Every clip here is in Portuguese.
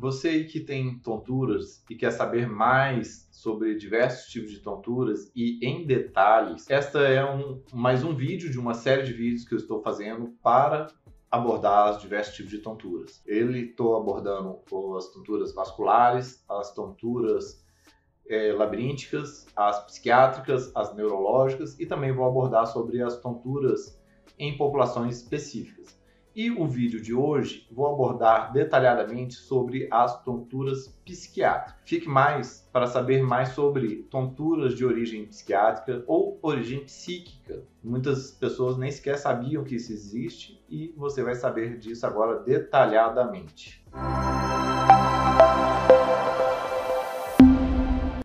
Você que tem tonturas e quer saber mais sobre diversos tipos de tonturas e em detalhes, esta é um, mais um vídeo de uma série de vídeos que eu estou fazendo para abordar os diversos tipos de tonturas. Ele estou abordando as tonturas vasculares, as tonturas é, labirínticas, as psiquiátricas, as neurológicas e também vou abordar sobre as tonturas em populações específicas. E o vídeo de hoje vou abordar detalhadamente sobre as tonturas psiquiátricas. Fique mais para saber mais sobre tonturas de origem psiquiátrica ou origem psíquica. Muitas pessoas nem sequer sabiam que isso existe e você vai saber disso agora detalhadamente.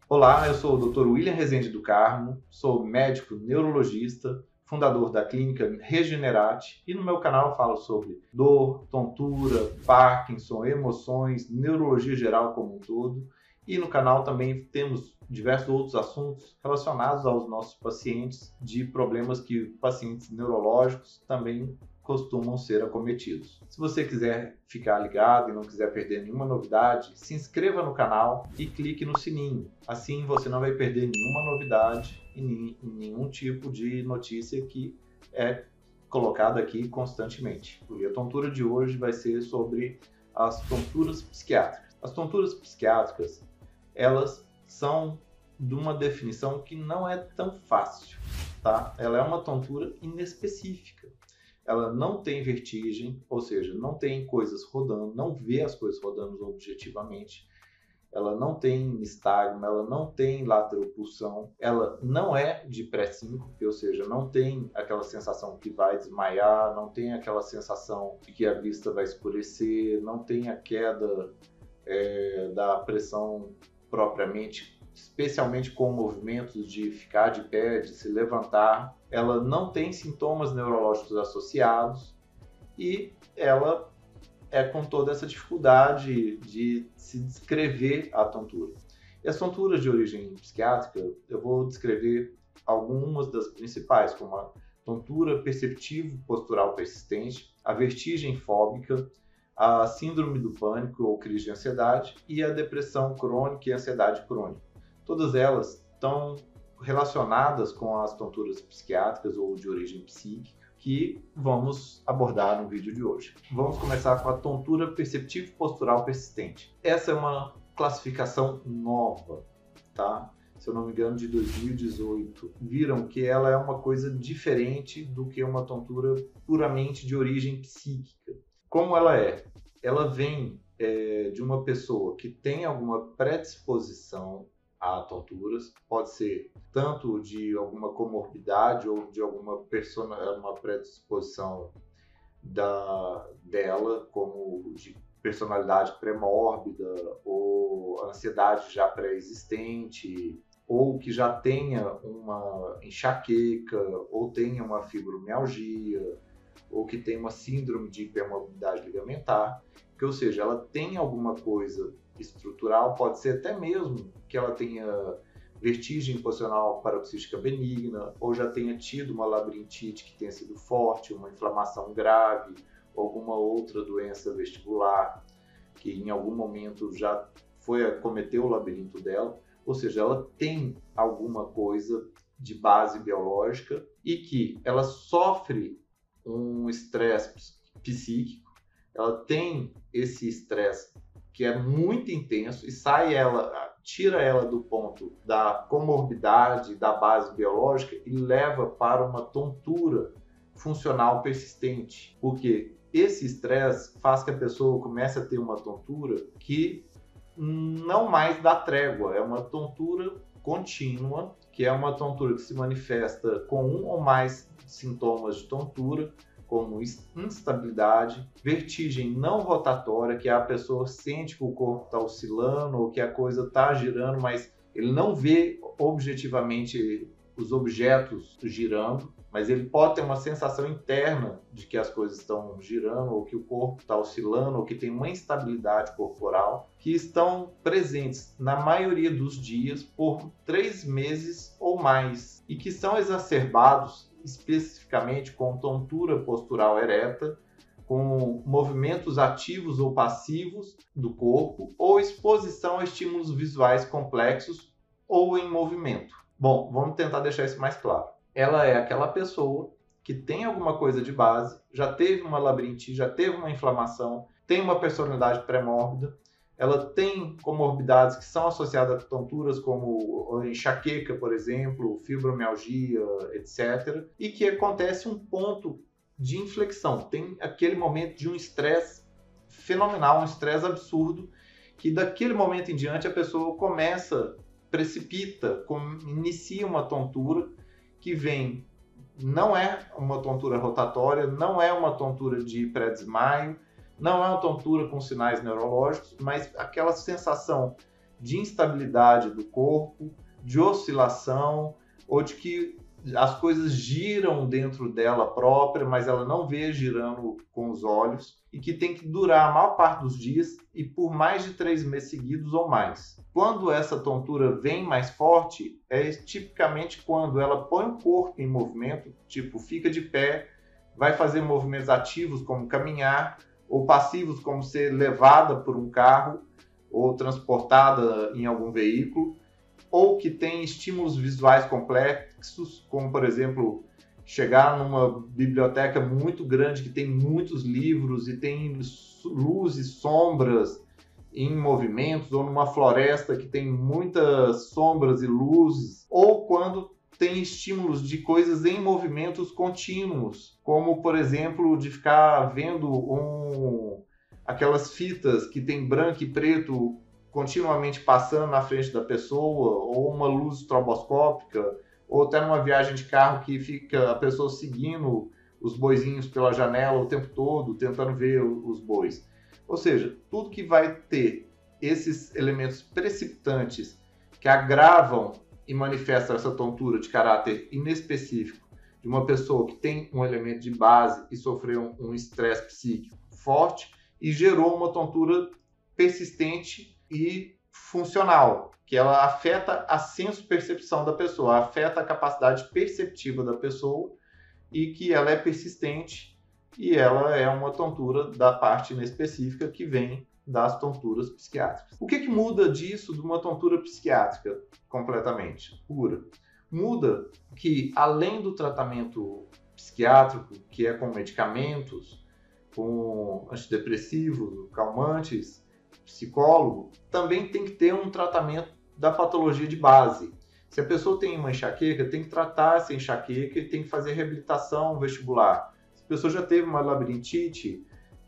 Olá, eu sou o Dr. William Rezende do Carmo, sou médico neurologista, fundador da clínica Regenerate, e no meu canal falo sobre dor, tontura, Parkinson, emoções, neurologia geral como um todo. E no canal também temos diversos outros assuntos relacionados aos nossos pacientes, de problemas que pacientes neurológicos também costumam ser acometidos. Se você quiser ficar ligado e não quiser perder nenhuma novidade, se inscreva no canal e clique no sininho. Assim você não vai perder nenhuma novidade e nenhum tipo de notícia que é colocada aqui constantemente. E a tontura de hoje vai ser sobre as tonturas psiquiátricas. As tonturas psiquiátricas, elas são de uma definição que não é tão fácil, tá? Ela é uma tontura inespecífica ela não tem vertigem, ou seja, não tem coisas rodando, não vê as coisas rodando objetivamente, ela não tem nistagma, ela não tem lateropulsão, ela não é de pré-síncope, ou seja, não tem aquela sensação que vai desmaiar, não tem aquela sensação de que a vista vai escurecer, não tem a queda é, da pressão propriamente especialmente com movimentos de ficar de pé, de se levantar. Ela não tem sintomas neurológicos associados e ela é com toda essa dificuldade de se descrever a tontura. E as tonturas de origem psiquiátrica, eu vou descrever algumas das principais, como a tontura perceptivo postural persistente, a vertigem fóbica, a síndrome do pânico ou crise de ansiedade e a depressão crônica e ansiedade crônica. Todas elas estão relacionadas com as tonturas psiquiátricas ou de origem psíquica que vamos abordar no vídeo de hoje. Vamos começar com a tontura perceptivo postural persistente. Essa é uma classificação nova, tá? Se eu não me engano, de 2018. Viram que ela é uma coisa diferente do que uma tontura puramente de origem psíquica. Como ela é? Ela vem é, de uma pessoa que tem alguma predisposição a tonturas. Pode ser tanto de alguma comorbidade ou de alguma persona, uma predisposição da, dela, como de personalidade pré-mórbida ou ansiedade já pré-existente, ou que já tenha uma enxaqueca, ou tenha uma fibromialgia, ou que tenha uma síndrome de hipermobilidade ligamentar, que ou seja, ela tem alguma coisa estrutural, pode ser até mesmo que ela tenha vertigem posicional paroxística benigna, ou já tenha tido uma labirintite que tenha sido forte, uma inflamação grave, alguma outra doença vestibular que em algum momento já foi acometer o labirinto dela, ou seja, ela tem alguma coisa de base biológica e que ela sofre um estresse psíquico, ela tem esse estresse que é muito intenso e sai ela, tira ela do ponto da comorbidade, da base biológica e leva para uma tontura funcional persistente. Porque esse estresse faz que a pessoa comece a ter uma tontura que não mais dá trégua, é uma tontura contínua, que é uma tontura que se manifesta com um ou mais sintomas de tontura, como instabilidade, vertigem não rotatória, que a pessoa sente que o corpo está oscilando ou que a coisa está girando, mas ele não vê objetivamente os objetos girando, mas ele pode ter uma sensação interna de que as coisas estão girando, ou que o corpo está oscilando, ou que tem uma instabilidade corporal, que estão presentes na maioria dos dias por três meses ou mais, e que são exacerbados especificamente com tontura postural ereta, com movimentos ativos ou passivos do corpo ou exposição a estímulos visuais complexos ou em movimento. Bom, vamos tentar deixar isso mais claro. Ela é aquela pessoa que tem alguma coisa de base, já teve uma labirintite, já teve uma inflamação, tem uma personalidade pré-mórbida, ela tem comorbidades que são associadas a tonturas como enxaqueca, por exemplo, fibromialgia, etc. E que acontece um ponto de inflexão. Tem aquele momento de um estresse fenomenal, um estresse absurdo, que daquele momento em diante a pessoa começa, precipita, inicia uma tontura que vem, não é uma tontura rotatória, não é uma tontura de pré-desmaio, não é uma tontura com sinais neurológicos, mas aquela sensação de instabilidade do corpo, de oscilação, ou de que as coisas giram dentro dela própria, mas ela não vê girando com os olhos, e que tem que durar a maior parte dos dias e por mais de três meses seguidos ou mais. Quando essa tontura vem mais forte, é tipicamente quando ela põe o corpo em movimento, tipo fica de pé, vai fazer movimentos ativos como caminhar, ou passivos como ser levada por um carro ou transportada em algum veículo, ou que tem estímulos visuais complexos, como por exemplo chegar numa biblioteca muito grande que tem muitos livros e tem luzes, sombras em movimentos, ou numa floresta que tem muitas sombras e luzes, ou quando tem estímulos de coisas em movimentos contínuos, como por exemplo de ficar vendo um, aquelas fitas que tem branco e preto continuamente passando na frente da pessoa, ou uma luz estroboscópica, ou até numa viagem de carro que fica a pessoa seguindo os boizinhos pela janela o tempo todo, tentando ver os bois. Ou seja, tudo que vai ter esses elementos precipitantes que agravam e manifesta essa tontura de caráter inespecífico de uma pessoa que tem um elemento de base e sofreu um estresse psíquico forte e gerou uma tontura persistente e funcional, que ela afeta a senso-percepção da pessoa, afeta a capacidade perceptiva da pessoa e que ela é persistente e ela é uma tontura da parte inespecífica que vem das tonturas psiquiátricas. O que, que muda disso de uma tontura psiquiátrica completamente pura? Muda que, além do tratamento psiquiátrico, que é com medicamentos, com antidepressivos, calmantes, psicólogo, também tem que ter um tratamento da patologia de base. Se a pessoa tem uma enxaqueca, tem que tratar essa enxaqueca e tem que fazer reabilitação vestibular. Se a pessoa já teve uma labirintite,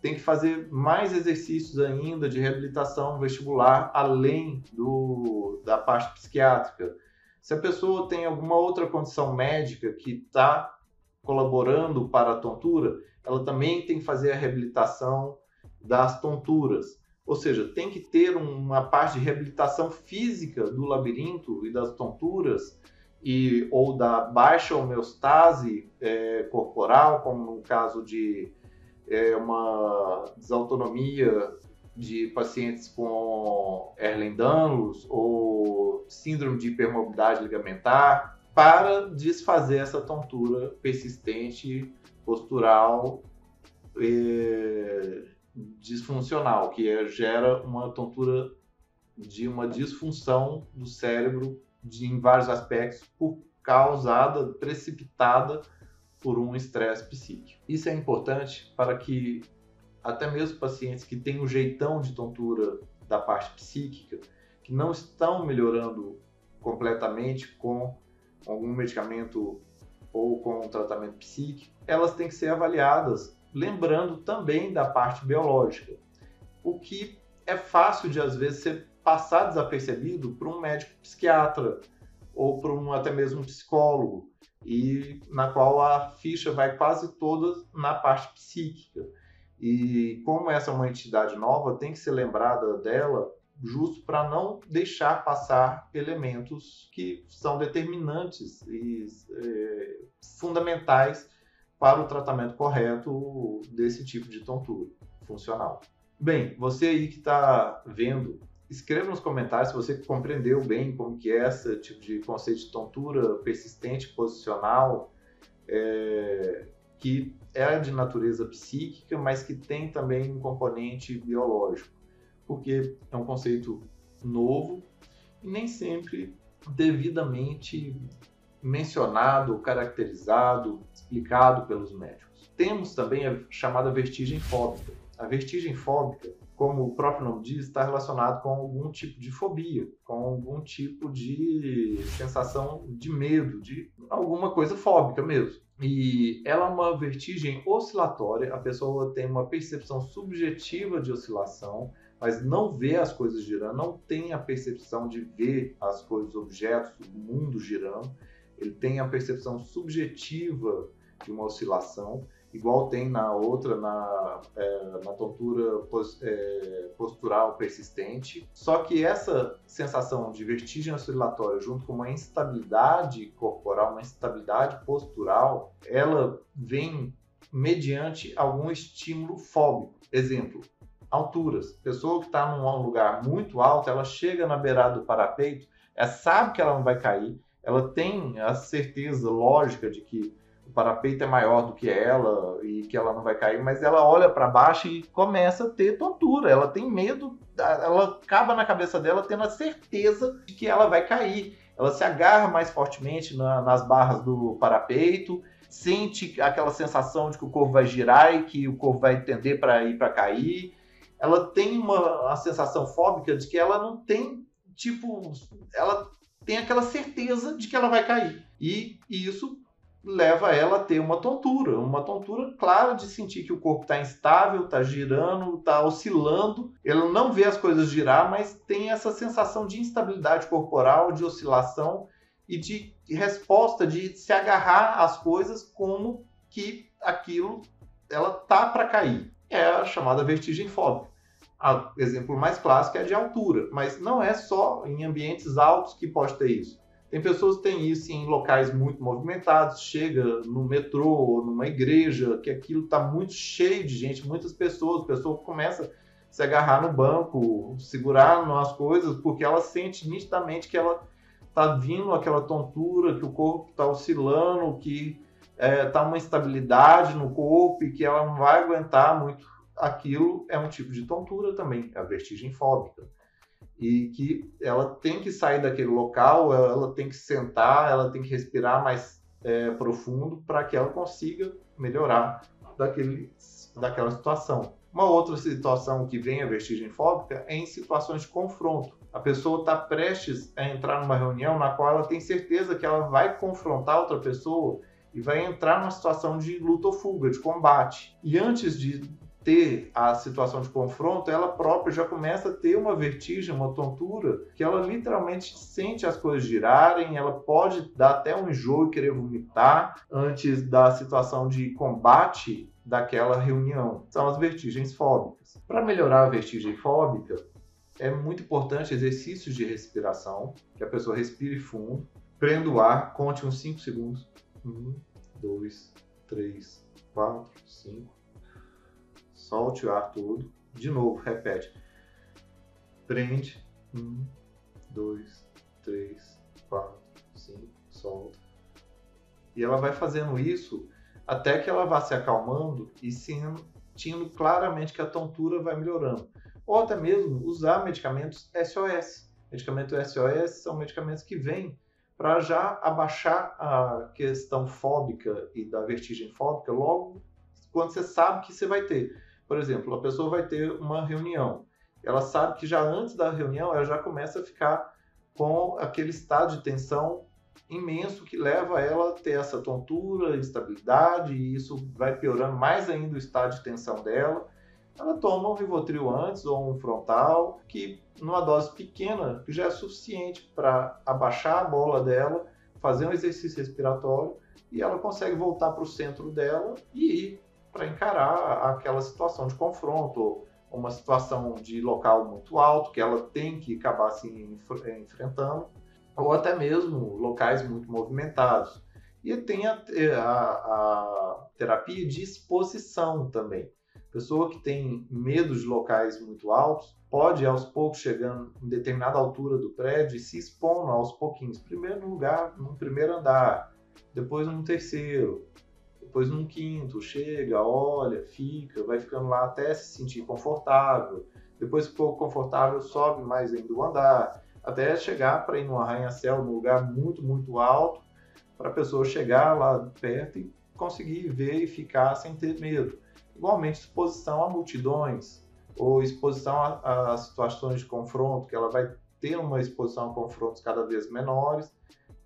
tem que fazer mais exercícios ainda de reabilitação vestibular além do, da parte psiquiátrica. Se a pessoa tem alguma outra condição médica que está colaborando para a tontura, ela também tem que fazer a reabilitação das tonturas. Ou seja, tem que ter uma parte de reabilitação física do labirinto e das tonturas e ou da baixa homeostase é, corporal, como no caso de é, uma desautonomia de pacientes com Ehlers-Danlos ou síndrome de hipermobilidade ligamentar para desfazer essa tontura persistente postural é, disfuncional, que é, gera uma tontura de uma disfunção do cérebro de, em vários aspectos por causada, precipitada por um estresse psíquico. Isso é importante para que até mesmo pacientes que têm um jeitão de tontura da parte psíquica, que não estão melhorando completamente com algum medicamento ou com um tratamento psíquico, elas têm que ser avaliadas, lembrando também da parte biológica, o que é fácil de às vezes ser passar desapercebido para um médico psiquiatra ou para um até mesmo um psicólogo e na qual a ficha vai quase toda na parte psíquica. E como essa é uma entidade nova, tem que ser lembrada dela justo para não deixar passar elementos que são determinantes e é, fundamentais para o tratamento correto desse tipo de tontura funcional. Bem, você aí que está vendo escreva nos comentários se você compreendeu bem como que é esse tipo de conceito de tontura persistente posicional, é, que é de natureza psíquica, mas que tem também um componente biológico, porque é um conceito novo e nem sempre devidamente mencionado, caracterizado, explicado pelos médicos. Temos também a chamada vertigem fóbica. A vertigem fóbica, como o próprio nome diz, está relacionado com algum tipo de fobia, com algum tipo de sensação de medo, de alguma coisa fóbica mesmo. E ela é uma vertigem oscilatória, a pessoa tem uma percepção subjetiva de oscilação, mas não vê as coisas girando, não tem a percepção de ver as coisas, objetos, o mundo girando. Ele tem a percepção subjetiva de uma oscilação, igual tem na outra, na, é, na tontura pos, é, postural persistente. Só que essa sensação de vertigem oscilatória, junto com uma instabilidade corporal, uma instabilidade postural, ela vem mediante algum estímulo fóbico. Exemplo, alturas. Pessoa que está num lugar muito alto, ela chega na beirada do parapeito, ela sabe que ela não vai cair, ela tem a certeza lógica de que parapeito é maior do que ela e que ela não vai cair, mas ela olha para baixo e começa a ter tontura. Ela tem medo, ela acaba na cabeça dela tendo a certeza de que ela vai cair. Ela se agarra mais fortemente na, nas barras do parapeito, sente aquela sensação de que o corpo vai girar e que o corpo vai tender para ir para cair ela tem uma, uma sensação fóbica de que ela não tem, tipo, ela tem aquela certeza de que ela vai cair. E, e isso leva ela a ter uma tontura, uma tontura clara de sentir que o corpo está instável, está girando, está oscilando. Ela não vê as coisas girar, mas tem essa sensação de instabilidade corporal, de oscilação e de resposta, de se agarrar às coisas como que aquilo ela tá para cair é a chamada vertigem fóbica. O exemplo mais clássico é de altura, mas não é só em ambientes altos que pode ter isso. Tem pessoas que têm isso em locais muito movimentados, chega no metrô ou numa igreja, que aquilo está muito cheio de gente, muitas pessoas, a pessoa começa a se agarrar no banco, segurar nas coisas, porque ela sente nitidamente que ela está vindo aquela tontura, que o corpo está oscilando, que está é, tá uma instabilidade no corpo e que ela não vai aguentar muito aquilo, é um tipo de tontura também, é a vertigem fóbica. E que ela tem que sair daquele local, ela tem que sentar, ela tem que respirar mais é, profundo para que ela consiga melhorar daquele, daquela situação. Uma outra situação que vem a vertigem fóbica é em situações de confronto. A pessoa está prestes a entrar numa reunião na qual ela tem certeza que ela vai confrontar outra pessoa e vai entrar numa situação de luta ou fuga, de combate. E antes de ter a situação de confronto, ela própria já começa a ter uma vertigem, uma tontura, que ela literalmente sente as coisas girarem, ela pode dar até um enjoo e querer vomitar antes da situação de combate daquela reunião. São as vertigens fóbicas. Para melhorar a vertigem fóbica, é muito importante exercícios de respiração, que a pessoa respire fundo, prenda o ar, conte uns 5 segundos. Um, dois, três, quatro, cinco. Solte o ar todo. De novo, repete. Prende. Um, dois, três, quatro, cinco. Solta. E ela vai fazendo isso até que ela vá se acalmando e sentindo claramente que a tontura vai melhorando. Ou até mesmo usar medicamentos SOS. Medicamentos SOS são medicamentos que vêm para já abaixar a questão fóbica e da vertigem fóbica logo quando você sabe que você vai ter. Por exemplo, a pessoa vai ter uma reunião. Ela sabe que já antes da reunião ela já começa a ficar com aquele estado de tensão imenso que leva ela a ter essa tontura, instabilidade, e isso vai piorando mais ainda o estado de tensão dela ela toma um Rivotril antes ou um frontal, que numa dose pequena já é suficiente para abaixar a bola dela, fazer um exercício respiratório e ela consegue voltar para o centro dela e ir para encarar aquela situação de confronto, uma situação de local muito alto que ela tem que acabar se enfrentando, ou até mesmo locais muito movimentados. E tem a, a, a terapia de exposição também Pessoa que tem medo de locais muito altos pode, aos poucos, chegando em determinada altura do prédio e se expondo aos pouquinhos. Primeiro lugar, no primeiro andar, depois no terceiro, depois num quinto, chega, olha, fica, vai ficando lá até se sentir confortável. Depois que for confortável, sobe mais ainda o andar, até chegar para ir num arranha-céu, num lugar muito, muito alto, para a pessoa chegar lá perto e conseguir ver e ficar sem ter medo. Igualmente, exposição a multidões ou exposição a, a situações de confronto, que ela vai ter uma exposição a confrontos cada vez menores,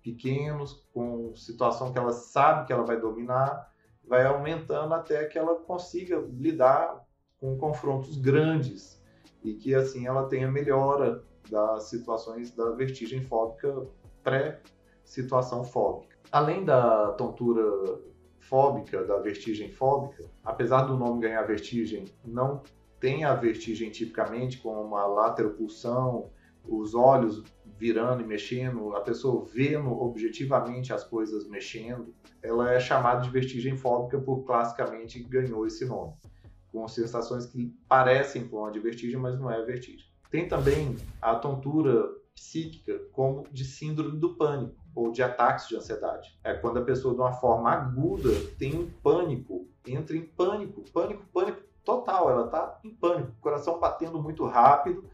pequenos, com situação que ela sabe que ela vai dominar, vai aumentando até que ela consiga lidar com confrontos grandes e que assim ela tenha melhora das situações da vertigem fóbica pré-situação fóbica. Além da tontura fóbica, da vertigem fóbica, apesar do nome ganhar vertigem, não tem a vertigem tipicamente com uma lateropulsão, os olhos virando e mexendo, a pessoa vendo objetivamente as coisas mexendo, ela é chamada de vertigem fóbica por classicamente ganhou esse nome, com sensações que parecem com a de vertigem, mas não é vertigem. Tem também a tontura psíquica como de síndrome do pânico ou de ataques de ansiedade. É quando a pessoa de uma forma aguda tem um pânico, entra em pânico, pânico, pânico total, ela está em pânico, coração batendo muito rápido,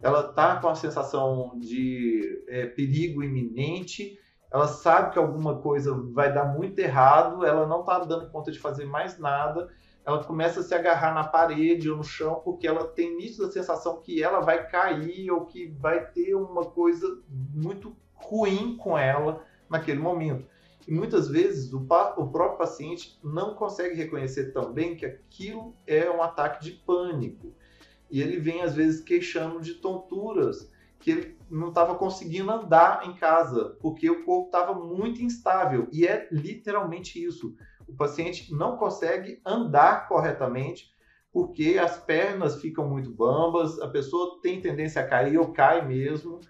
ela está com a sensação de é, perigo iminente, ela sabe que alguma coisa vai dar muito errado, ela não está dando conta de fazer mais nada, ela começa a se agarrar na parede ou no chão porque ela tem nítida sensação que ela vai cair ou que vai ter uma coisa muito ruim com ela naquele momento. E muitas vezes o, o, próprio paciente não consegue reconhecer também que aquilo é um ataque de pânico. E ele vem, às vezes, queixando de tonturas, que ele não estava conseguindo andar em casa, porque o corpo estava muito instável. E é literalmente isso. O paciente não consegue andar corretamente porque as pernas ficam muito bambas, a pessoa tem tendência a cair ou cai mesmo,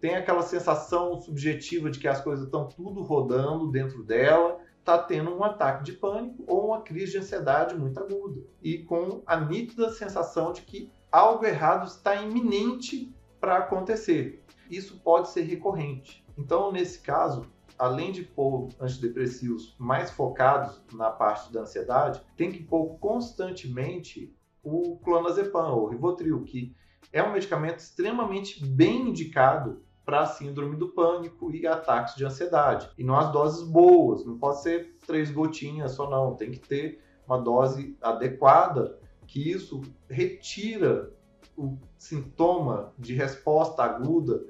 tem aquela sensação subjetiva de que as coisas estão tudo rodando dentro dela, está tendo um ataque de pânico ou uma crise de ansiedade muito aguda e com a nítida sensação de que algo errado está iminente para acontecer. Isso pode ser recorrente. Então, nesse caso, além de pôr antidepressivos mais focados na parte da ansiedade, tem que pôr constantemente o clonazepam, ou Rivotril, que é um medicamento extremamente bem indicado para síndrome do pânico e ataques de ansiedade. E não as doses boas, não pode ser três gotinhas só não, tem que ter uma dose adequada que isso retira o sintoma de resposta aguda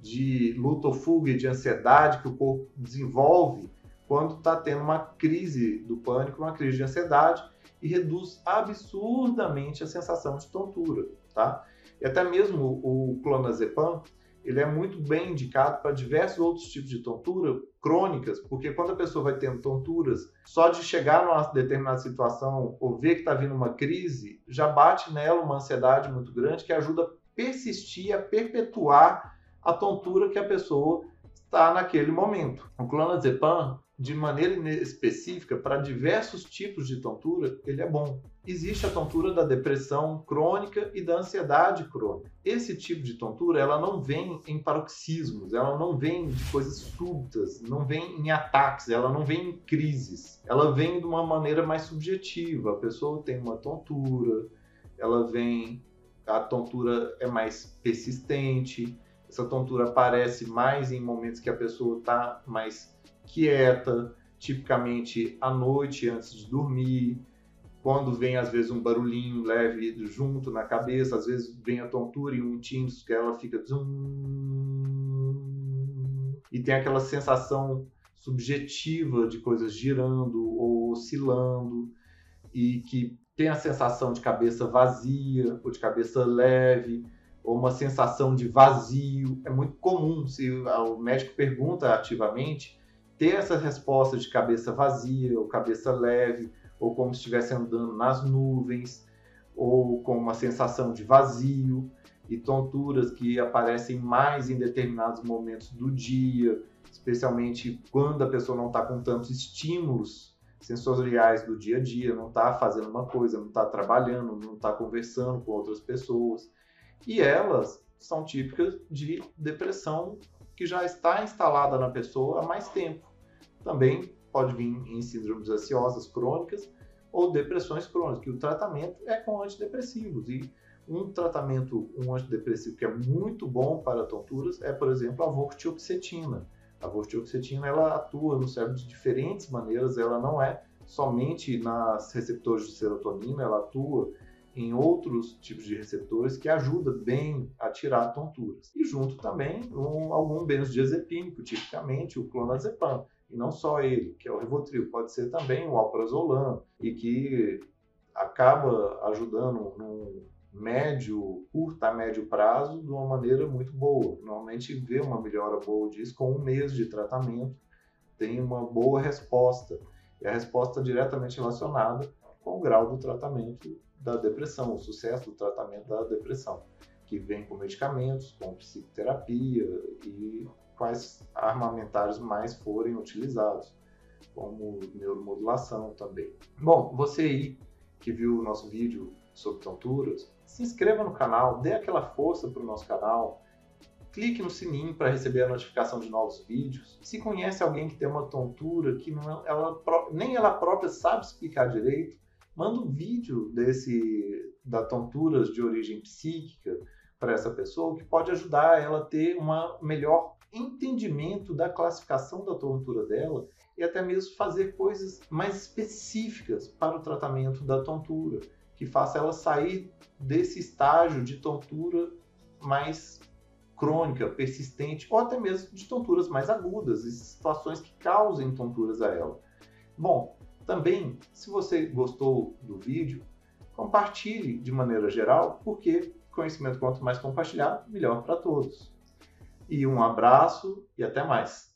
de luta ou fuga e de ansiedade que o corpo desenvolve quando está tendo uma crise do pânico, uma crise de ansiedade e reduz absurdamente a sensação de tontura, tá? E até mesmo o clonazepam, ele é muito bem indicado para diversos outros tipos de tontura crônicas, porque quando a pessoa vai tendo tonturas, só de chegar numa determinada situação ou ver que está vindo uma crise, já bate nela uma ansiedade muito grande que ajuda a persistir, a perpetuar a tontura que a pessoa está naquele momento. O clonazepam de maneira específica para diversos tipos de tontura, ele é bom. Existe a tontura da depressão crônica e da ansiedade crônica. Esse tipo de tontura, ela não vem em paroxismos, ela não vem de coisas súbitas, não vem em ataques, ela não vem em crises. Ela vem de uma maneira mais subjetiva. A pessoa tem uma tontura, ela vem a tontura é mais persistente, essa tontura aparece mais em momentos que a pessoa está mais quieta, tipicamente à noite antes de dormir, quando vem às vezes um barulhinho leve junto na cabeça, às vezes vem a tontura e um tinto que ela fica e tem aquela sensação subjetiva de coisas girando ou oscilando e que tem a sensação de cabeça vazia ou de cabeça leve ou uma sensação de vazio. É muito comum se o médico pergunta ativamente ter essa resposta de cabeça vazia ou cabeça leve, ou como se estivesse andando nas nuvens, ou com uma sensação de vazio e tonturas que aparecem mais em determinados momentos do dia, especialmente quando a pessoa não está com tantos estímulos sensoriais do dia a dia, não está fazendo uma coisa, não está trabalhando, não está conversando com outras pessoas. E elas são típicas de depressão que já está instalada na pessoa há mais tempo também pode vir em síndromes ansiosas crônicas ou depressões crônicas, que o tratamento é com antidepressivos. E um tratamento, um antidepressivo que é muito bom para tonturas é, por exemplo, a vortioxetina. A vortioxetina ela atua no cérebro de diferentes maneiras, ela não é somente nas receptores de serotonina, ela atua em outros tipos de receptores que ajuda bem a tirar tonturas. E junto também um, algum benzodiazepínico, tipicamente o clonazepam. E não só ele, que é o Rivotril, pode ser também o alprazolam, e que acaba ajudando num médio, curto a médio prazo, de uma maneira muito boa. Normalmente vê uma melhora boa disso com um mês de tratamento, tem uma boa resposta. E a resposta diretamente relacionada com o grau do tratamento da depressão, o sucesso do tratamento da depressão, que vem com medicamentos, com psicoterapia e quais armamentários mais forem utilizados, como neuromodulação também. Bom, você aí que viu o nosso vídeo sobre tonturas, se inscreva no canal, dê aquela força para o nosso canal, clique no sininho para receber a notificação de novos vídeos. Se conhece alguém que tem uma tontura que não, é, ela, nem ela própria sabe explicar direito, manda um vídeo desse da tonturas de origem psíquica para essa pessoa que pode ajudar ela a ter um melhor entendimento da classificação da tontura dela e até mesmo fazer coisas mais específicas para o tratamento da tontura, que faça ela sair desse estágio de tontura mais crônica, persistente, ou até mesmo de tonturas mais agudas, e situações que causem tonturas a ela. Bom, também, se você gostou do vídeo, compartilhe de maneira geral, porque conhecimento quanto mais compartilhado, melhor para todos. E um abraço e até mais.